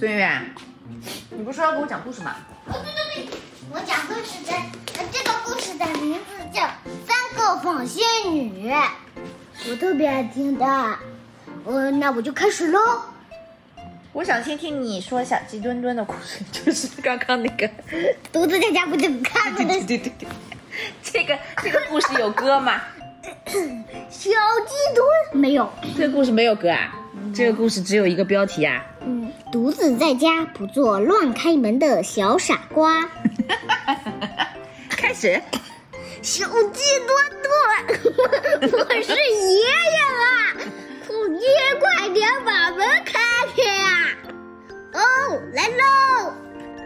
孙远，你不是说要给我讲故事吗？哦，对对对，我讲故事的，呃，这个故事的名字叫《三个纺线女》，我特别爱听的。呃，那我就开始喽。我想先听你说小鸡墩墩的故事，就是刚刚那个。独自在家不就看着的？对对对对，这个这个故事有歌吗？小鸡墩没有，这个故事没有歌啊。这个故事只有一个标题啊。嗯，独自在家不做乱开门的小傻瓜。开始。小鸡墩墩，我是爷爷啦！凤姐，快点把门开开呀！哦，来喽！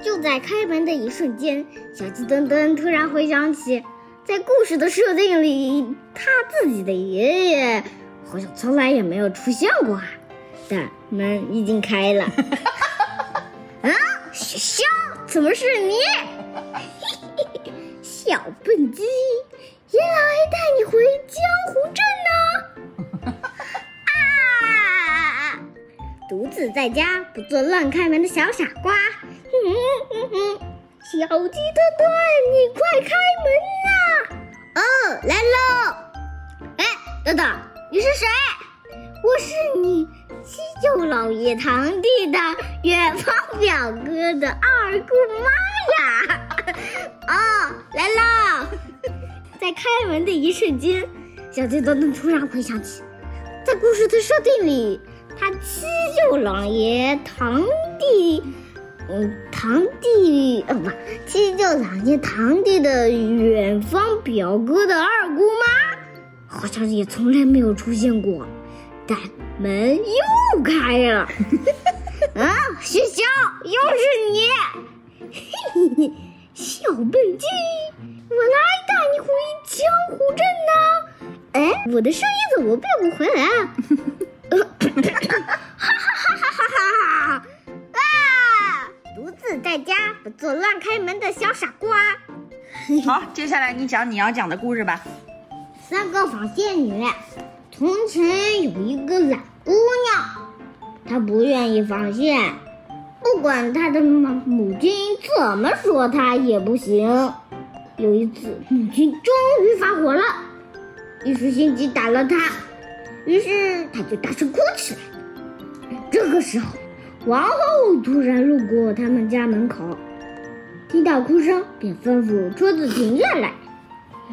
就在开门的一瞬间，小鸡墩墩突然回想起，在故事的设定里，他自己的爷爷好像从来也没有出现过啊。但门已经开了。啊，小香，怎么是你？小笨鸡，爷来带你回江湖镇呢。啊！独自在家不做乱开门的小傻瓜。嗯嗯嗯，小鸡墩墩，你快开门呐！哦，来喽。哎，等等，你是谁？我是你七舅老爷堂弟的远方表哥的二姑妈呀！哦，来啦！在开门的一瞬间，小鸡墩墩突然回想起，在故事的设定里，他七舅老爷堂弟，嗯，堂弟呃不，七舅老爷堂弟的远方表哥的二姑妈，好像也从来没有出现过。但门又开了，啊，学校又是你，嘿嘿嘿，小笨鸡，我来带你回江湖镇呢。哎，我的声音怎么变不回来啊？哈哈哈哈哈哈！啊，独自在家不做乱开门的小傻瓜。好，接下来你讲你要讲的故事吧。三个纺线女。从前有一个懒姑娘，她不愿意纺线，不管她的母母亲怎么说，她也不行。有一次，母亲终于发火了，一时心急打了她，于是她就大声哭起来。这个时候，王后突然路过他们家门口，听到哭声，便吩咐车子停下来。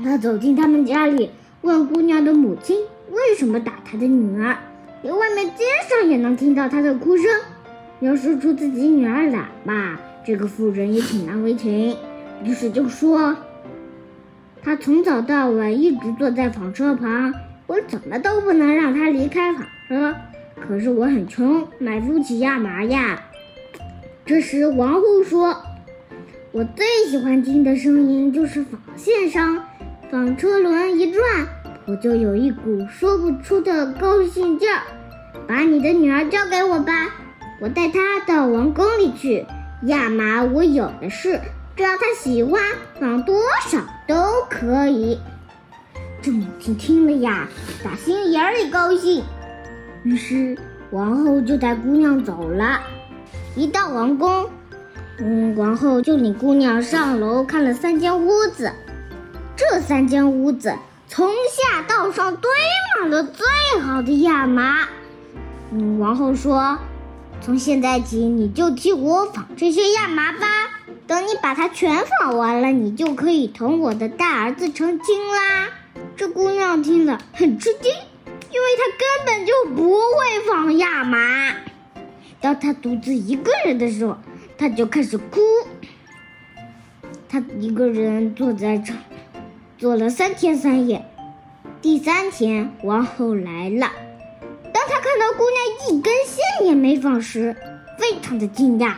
她走进他们家里，问姑娘的母亲。为什么打他的女儿？连外面街上也能听到他的哭声。要说出自己女儿懒吧，这个妇人也挺难为情。于是就说：“他从早到晚一直坐在纺车旁，我怎么都不能让他离开纺车。可是我很穷，买不起亚麻呀。”这时王后说：“我最喜欢听的声音就是纺线上纺车轮一转。”我就有一股说不出的高兴劲儿，把你的女儿交给我吧，我带她到王宫里去。亚麻我有的是，只要她喜欢，放多少都可以。这母亲听了呀，打心眼里高兴。于是王后就带姑娘走了。一到王宫，嗯，王后就领姑娘上楼看了三间屋子，这三间屋子。从下到上堆满了最好的亚麻。嗯，王后说：“从现在起，你就替我纺这些亚麻吧。等你把它全纺完了，你就可以同我的大儿子成亲啦。”这姑娘听了很吃惊，因为她根本就不会纺亚麻。当她独自一个人的时候，她就开始哭。她一个人坐在这。做了三天三夜，第三天王后来了。当她看到姑娘一根线也没纺时，非常的惊讶。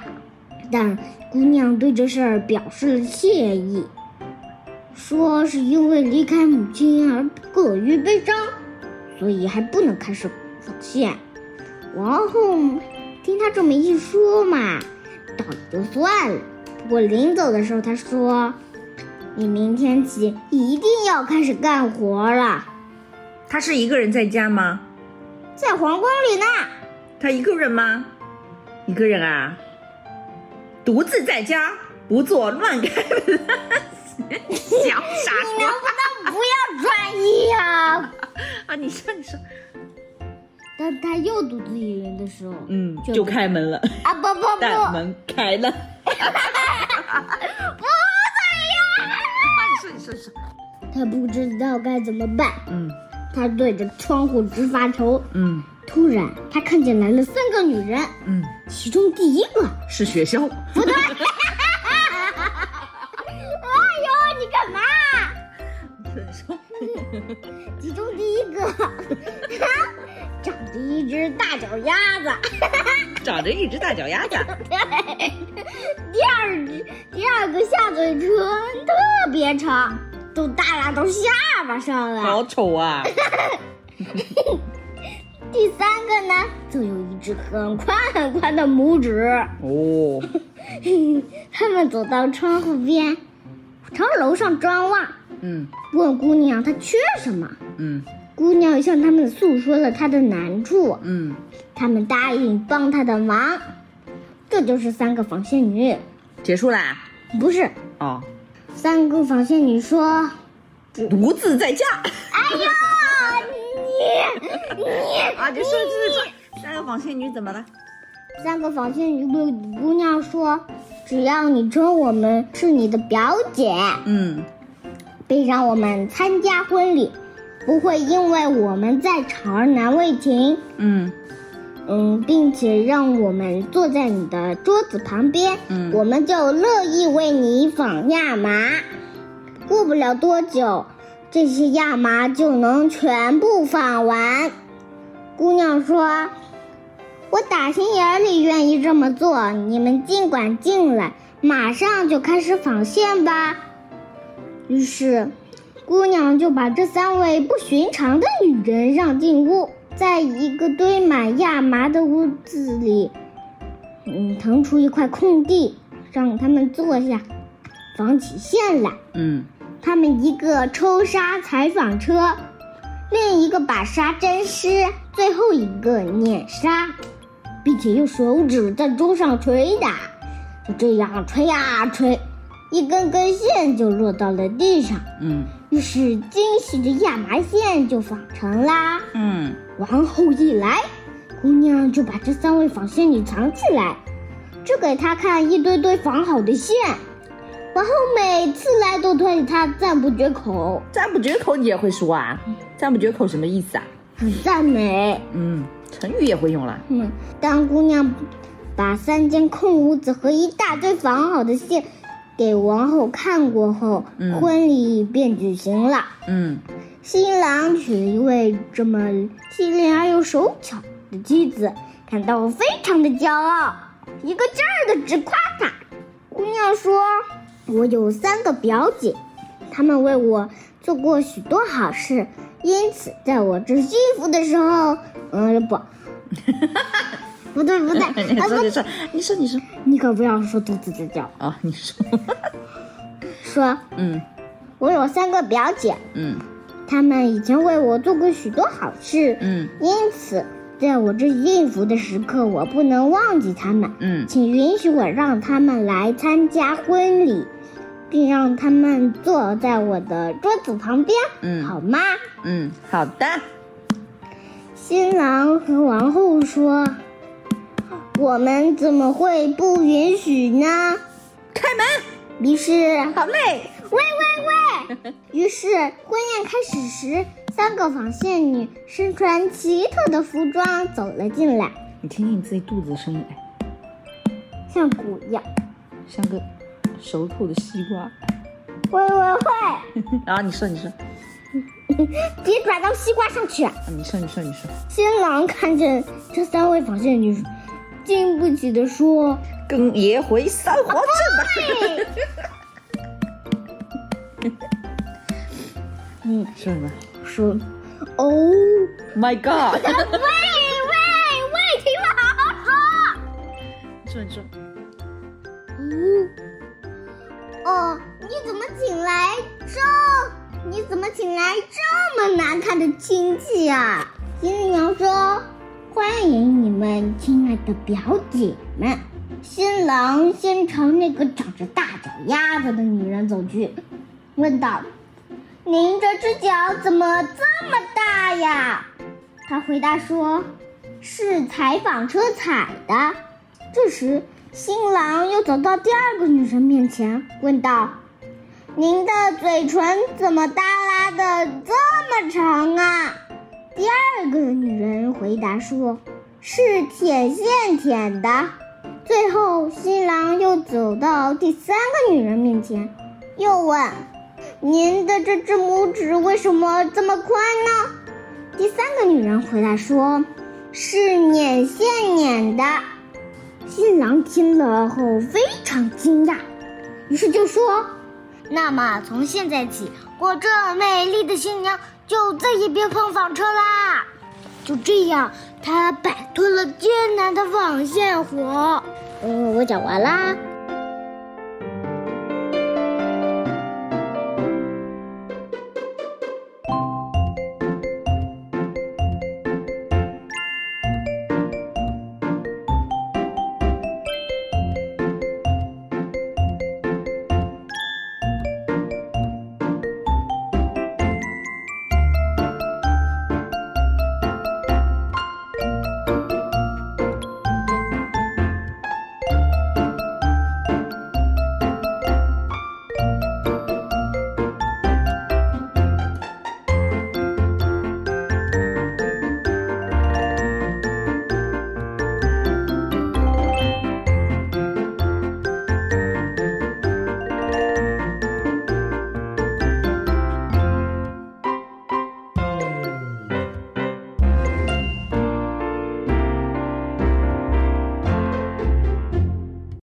但姑娘对这事儿表示了谢意，说是因为离开母亲而过于悲伤，所以还不能开始纺线。王后听她这么一说嘛，倒也就算了。不过临走的时候，她说。你明天起一定要开始干活了。他是一个人在家吗？在皇宫里呢。他一个人吗？一个人啊。独自在家，不做乱开门的小傻你能。不能不要转移啊、啊，你说，你说，当他又独自一人的时候，嗯，就就开门了，啊不不不，大 门开了。他不知道该怎么办，嗯他对着窗户直发愁。嗯突然，他看见来了三个女人，嗯，其中第一个，是学校。不对，其中第一个，长着一只大脚丫子，长着一只大脚丫子。对，第二只，第二个下嘴唇特别长，都耷拉到下巴上了。好丑啊！第三个呢，就有一只很宽很宽的拇指。哦，他们走到窗户边，朝楼上张望，嗯问姑娘她缺什么。嗯姑娘向他们诉说了她的难处，嗯，他们答应帮她的忙。这就是三个纺线女，结束啦。不是哦，三个纺线女说独自在家。：“哎呀，你你 啊，就说就是说，三个纺线女怎么了？三个纺线女对姑娘说：“只要你称我们是你的表姐，嗯并让我们参加婚礼，不会因为我们在场而难为情。嗯嗯，并且让我们坐在你的桌子旁边，嗯我们就乐意为你纺亚麻。过不了多久，这些亚麻就能全部纺完。”姑娘说：“我打心眼里愿意这么做，你们尽管进来，马上就开始纺线吧。”于是，姑娘就把这三位不寻常的女人让进屋，在一个堆满亚麻的屋子里，嗯，腾出一块空地，让他们坐下，纺起线来。嗯他们一个抽纱裁纺车，另一个把纱针湿，最后一个捻纱，并且用手指在桌上捶打，就这样捶呀捶，一根根线就落到了地上。嗯于是惊喜的亚麻线就纺成啦。嗯王后一来，姑娘就把这三位纺线女藏起来，只给她看一堆堆纺好的线。王后每次来都对她赞不绝口，赞不绝口你也会说啊？赞不绝口什么意思啊？很赞美。嗯，成语也会用了。嗯，当姑娘把三间空屋子和一大堆纺好的线给王后看过后，嗯婚礼便举行了。嗯新郎娶了一位这么机灵而又手巧的妻子，感到非常的骄傲，一个劲儿的直夸她。姑娘说：“我有三个表姐，她们为我做过许多好事，因此在我织衣服的时候，嗯，不，不对不对，你说你说你说你说。你可不要说肚子在叫，啊，你说。说。嗯。我有三个表姐，嗯。她们以前为我做过许多好事，嗯。因此，在我这幸福的时刻，我不能忘记他们。嗯。请允许我让他们来参加婚礼，并让他们坐在我的桌子旁边，嗯。好吗？嗯，好的。新郎和王后说：“我们怎么会不允许呢开门，？”于是，好嘞。喂喂喂！于是婚宴开始时，三个纺线女身穿奇特的服装走了进来，你听听你自己肚子的声音，哎，像鼓一样。像个熟透的西瓜。喂喂喂！然后你说你说，别转到西瓜上去！啊你说你说你说，新郎看见这三位纺线女，经不起的说跟爷回三皇镇吧。嗯，说什么说，哦，？My God！喂喂喂，听我好好说。说你说，嗯，哦，你怎么请来这？你怎么请来这么难看的亲戚啊？新娘说：“欢迎你们，亲爱的表姐们。”新郎先朝那个长着大脚丫子的女人走去，问道：“您这只脚怎么这么大呀？”她回答说：“是采访车踩的。”这时，新郎又走到第二个女人面前，问道：“您的嘴唇怎么耷拉的这么长啊？”第二个女人回答说：“是铁线舔的。”最后，新郎又走到第三个女人面前，又问：“您的这只拇指为什么这么宽呢？”第三个女人回答说：“是捻线捻的。”新郎听了后非常惊讶，于是就说：“那么从现在起，我这美丽的新娘就再也别碰纺车啦。”就这样，他摆脱了艰难的纺线活。嗯，我讲完啦。